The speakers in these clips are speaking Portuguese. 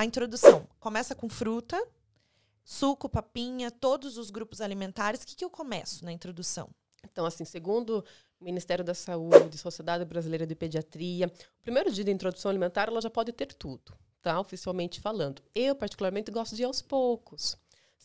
a introdução começa com fruta, suco, papinha, todos os grupos alimentares. O que, que eu começo na introdução? Então, assim, segundo o Ministério da Saúde, Sociedade Brasileira de Pediatria, o primeiro dia de introdução alimentar ela já pode ter tudo, tá? Oficialmente falando. Eu, particularmente, gosto de ir aos poucos.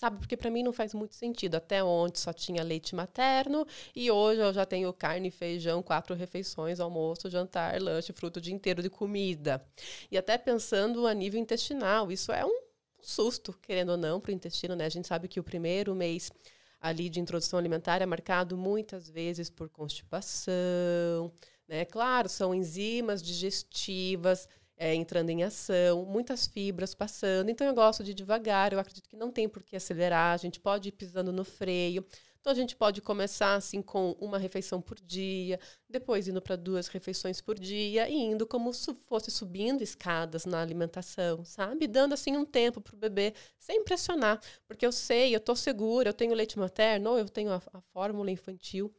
Sabe, porque para mim não faz muito sentido. Até ontem só tinha leite materno e hoje eu já tenho carne, feijão, quatro refeições, almoço, jantar, lanche, fruto o dia inteiro de comida. E até pensando a nível intestinal, isso é um susto, querendo ou não, para o intestino, né? A gente sabe que o primeiro mês ali de introdução alimentar é marcado muitas vezes por constipação, né? Claro, são enzimas digestivas é, entrando em ação, muitas fibras passando. Então eu gosto de devagar, eu acredito que não tem por que acelerar, a gente pode ir pisando no freio. Então a gente pode começar assim com uma refeição por dia, depois indo para duas refeições por dia e indo como se fosse subindo escadas na alimentação, sabe? Dando assim um tempo para o bebê, sem pressionar, porque eu sei, eu estou segura, eu tenho leite materno ou eu tenho a, a fórmula infantil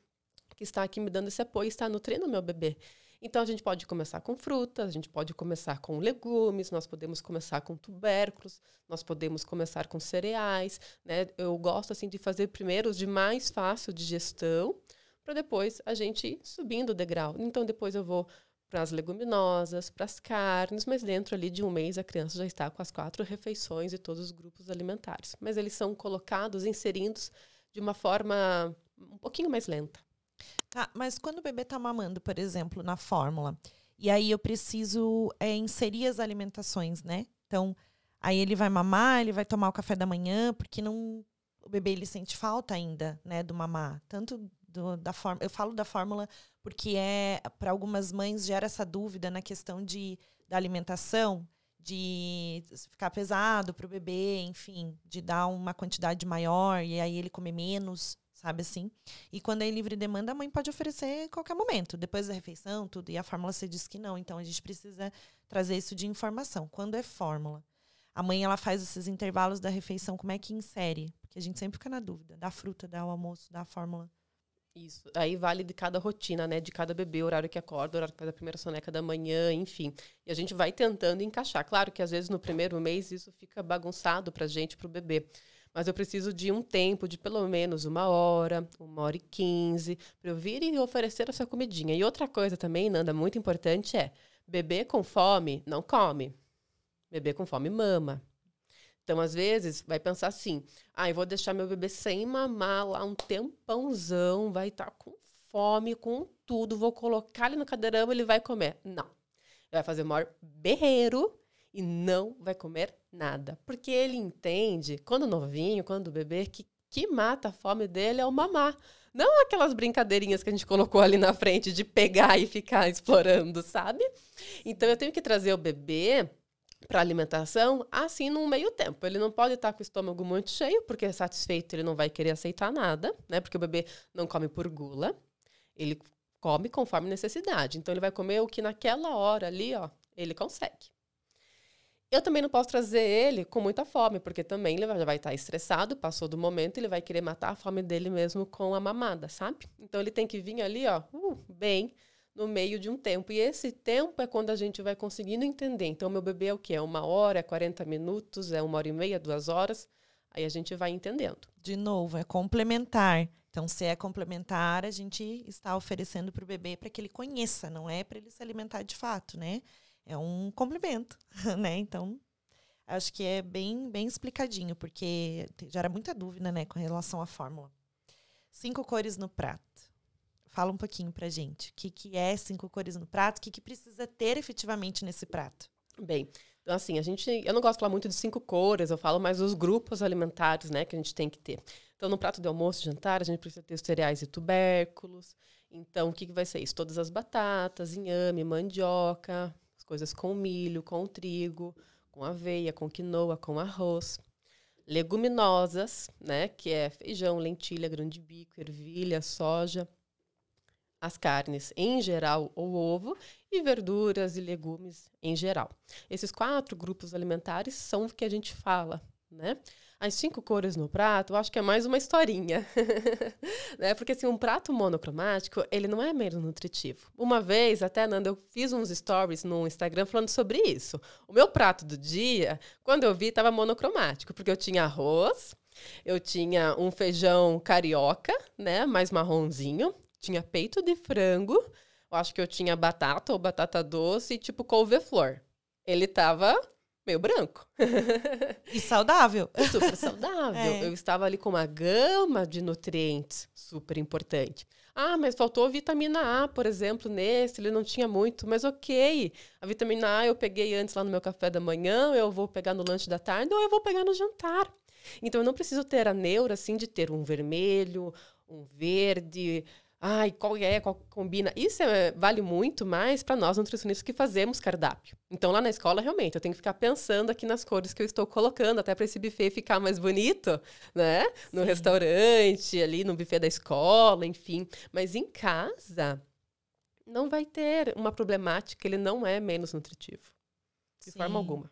que está aqui me dando esse apoio, está nutrindo meu bebê. Então a gente pode começar com frutas, a gente pode começar com legumes, nós podemos começar com tubérculos, nós podemos começar com cereais, né? Eu gosto assim de fazer primeiro os de mais fácil digestão, para depois a gente ir subindo o degrau. Então depois eu vou para as leguminosas, para as carnes, mas dentro ali de um mês a criança já está com as quatro refeições e todos os grupos alimentares. Mas eles são colocados, inseridos de uma forma um pouquinho mais lenta. Tá, mas quando o bebê tá mamando, por exemplo, na fórmula, e aí eu preciso é, inserir as alimentações, né? Então, aí ele vai mamar, ele vai tomar o café da manhã, porque não o bebê ele sente falta ainda, né, do mamar, tanto do, da forma, eu falo da fórmula porque é para algumas mães gera essa dúvida na questão de da alimentação, de ficar pesado para o bebê, enfim, de dar uma quantidade maior e aí ele comer menos sabe assim? E quando é em livre demanda, a mãe pode oferecer em qualquer momento, depois da refeição, tudo. E a fórmula você diz que não. Então a gente precisa trazer isso de informação. Quando é fórmula, a mãe ela faz esses intervalos da refeição, como é que insere? Porque a gente sempre fica na dúvida. Da fruta, dá o almoço, dá a fórmula. Isso. Aí vale de cada rotina, né? De cada bebê, horário que acorda, horário que faz a primeira soneca da manhã, enfim. E a gente vai tentando encaixar. Claro que às vezes no primeiro mês isso fica bagunçado pra gente, pro bebê mas eu preciso de um tempo de pelo menos uma hora, uma hora e quinze, para eu vir e oferecer essa comidinha. E outra coisa também, Nanda, muito importante é: bebê com fome não come. Bebê com fome mama. Então, às vezes, vai pensar assim: ah, eu vou deixar meu bebê sem mamar lá um tempãozão, vai estar tá com fome, com tudo, vou colocar ele no cadeirão, ele vai comer. Não. Vai fazer o maior berreiro e não vai comer nada. Porque ele entende, quando novinho, quando bebê, que que mata a fome dele é o mamar. Não aquelas brincadeirinhas que a gente colocou ali na frente de pegar e ficar explorando, sabe? Então eu tenho que trazer o bebê para alimentação assim num meio tempo. Ele não pode estar com o estômago muito cheio, porque satisfeito ele não vai querer aceitar nada, né? Porque o bebê não come por gula, ele come conforme necessidade. Então ele vai comer o que naquela hora ali, ó, ele consegue. Eu também não posso trazer ele com muita fome, porque também ele já vai estar estressado, passou do momento, ele vai querer matar a fome dele mesmo com a mamada, sabe? Então ele tem que vir ali, ó, uh, bem no meio de um tempo. E esse tempo é quando a gente vai conseguindo entender. Então, meu bebê é o quê? É uma hora, é 40 minutos, é uma hora e meia, duas horas. Aí a gente vai entendendo. De novo, é complementar. Então, se é complementar, a gente está oferecendo para o bebê para que ele conheça, não é para ele se alimentar de fato, né? É um complemento, né? Então, acho que é bem, bem explicadinho, porque gera muita dúvida, né, com relação à fórmula. Cinco cores no prato. Fala um pouquinho pra gente. O que, que é cinco cores no prato? O que, que precisa ter efetivamente nesse prato? Bem, então assim, a gente. Eu não gosto de falar muito de cinco cores, eu falo mais dos grupos alimentares, né, que a gente tem que ter. Então, no prato de almoço jantar, a gente precisa ter os cereais e tubérculos. Então, o que, que vai ser isso? Todas as batatas, inhame, mandioca, coisas com milho, com trigo, com aveia, com quinoa, com arroz. Leguminosas, né, que é feijão, lentilha, grão de bico, ervilha, soja. As carnes em geral, ou ovo, e verduras e legumes em geral. Esses quatro grupos alimentares são o que a gente fala né? As cinco cores no prato, eu acho que é mais uma historinha, né? Porque assim, um prato monocromático, ele não é menos nutritivo. Uma vez, até, Nanda, eu fiz uns stories no Instagram falando sobre isso. O meu prato do dia, quando eu vi, estava monocromático, porque eu tinha arroz, eu tinha um feijão carioca, né? Mais marronzinho, tinha peito de frango, eu acho que eu tinha batata ou batata doce e tipo couve-flor. Ele tava meio branco. E saudável. Super saudável. É. Eu estava ali com uma gama de nutrientes super importante. Ah, mas faltou vitamina A, por exemplo, nesse, ele não tinha muito, mas ok. A vitamina A eu peguei antes lá no meu café da manhã, eu vou pegar no lanche da tarde ou eu vou pegar no jantar. Então eu não preciso ter a neura assim de ter um vermelho, um verde, ai, qual é, qual combina. Isso é, vale muito mais para nós nutricionistas que fazemos cardápio. Então, lá na escola, realmente, eu tenho que ficar pensando aqui nas cores que eu estou colocando, até para esse buffet ficar mais bonito, né? No Sim. restaurante, ali no buffet da escola, enfim. Mas em casa, não vai ter uma problemática, ele não é menos nutritivo. De Sim. forma alguma.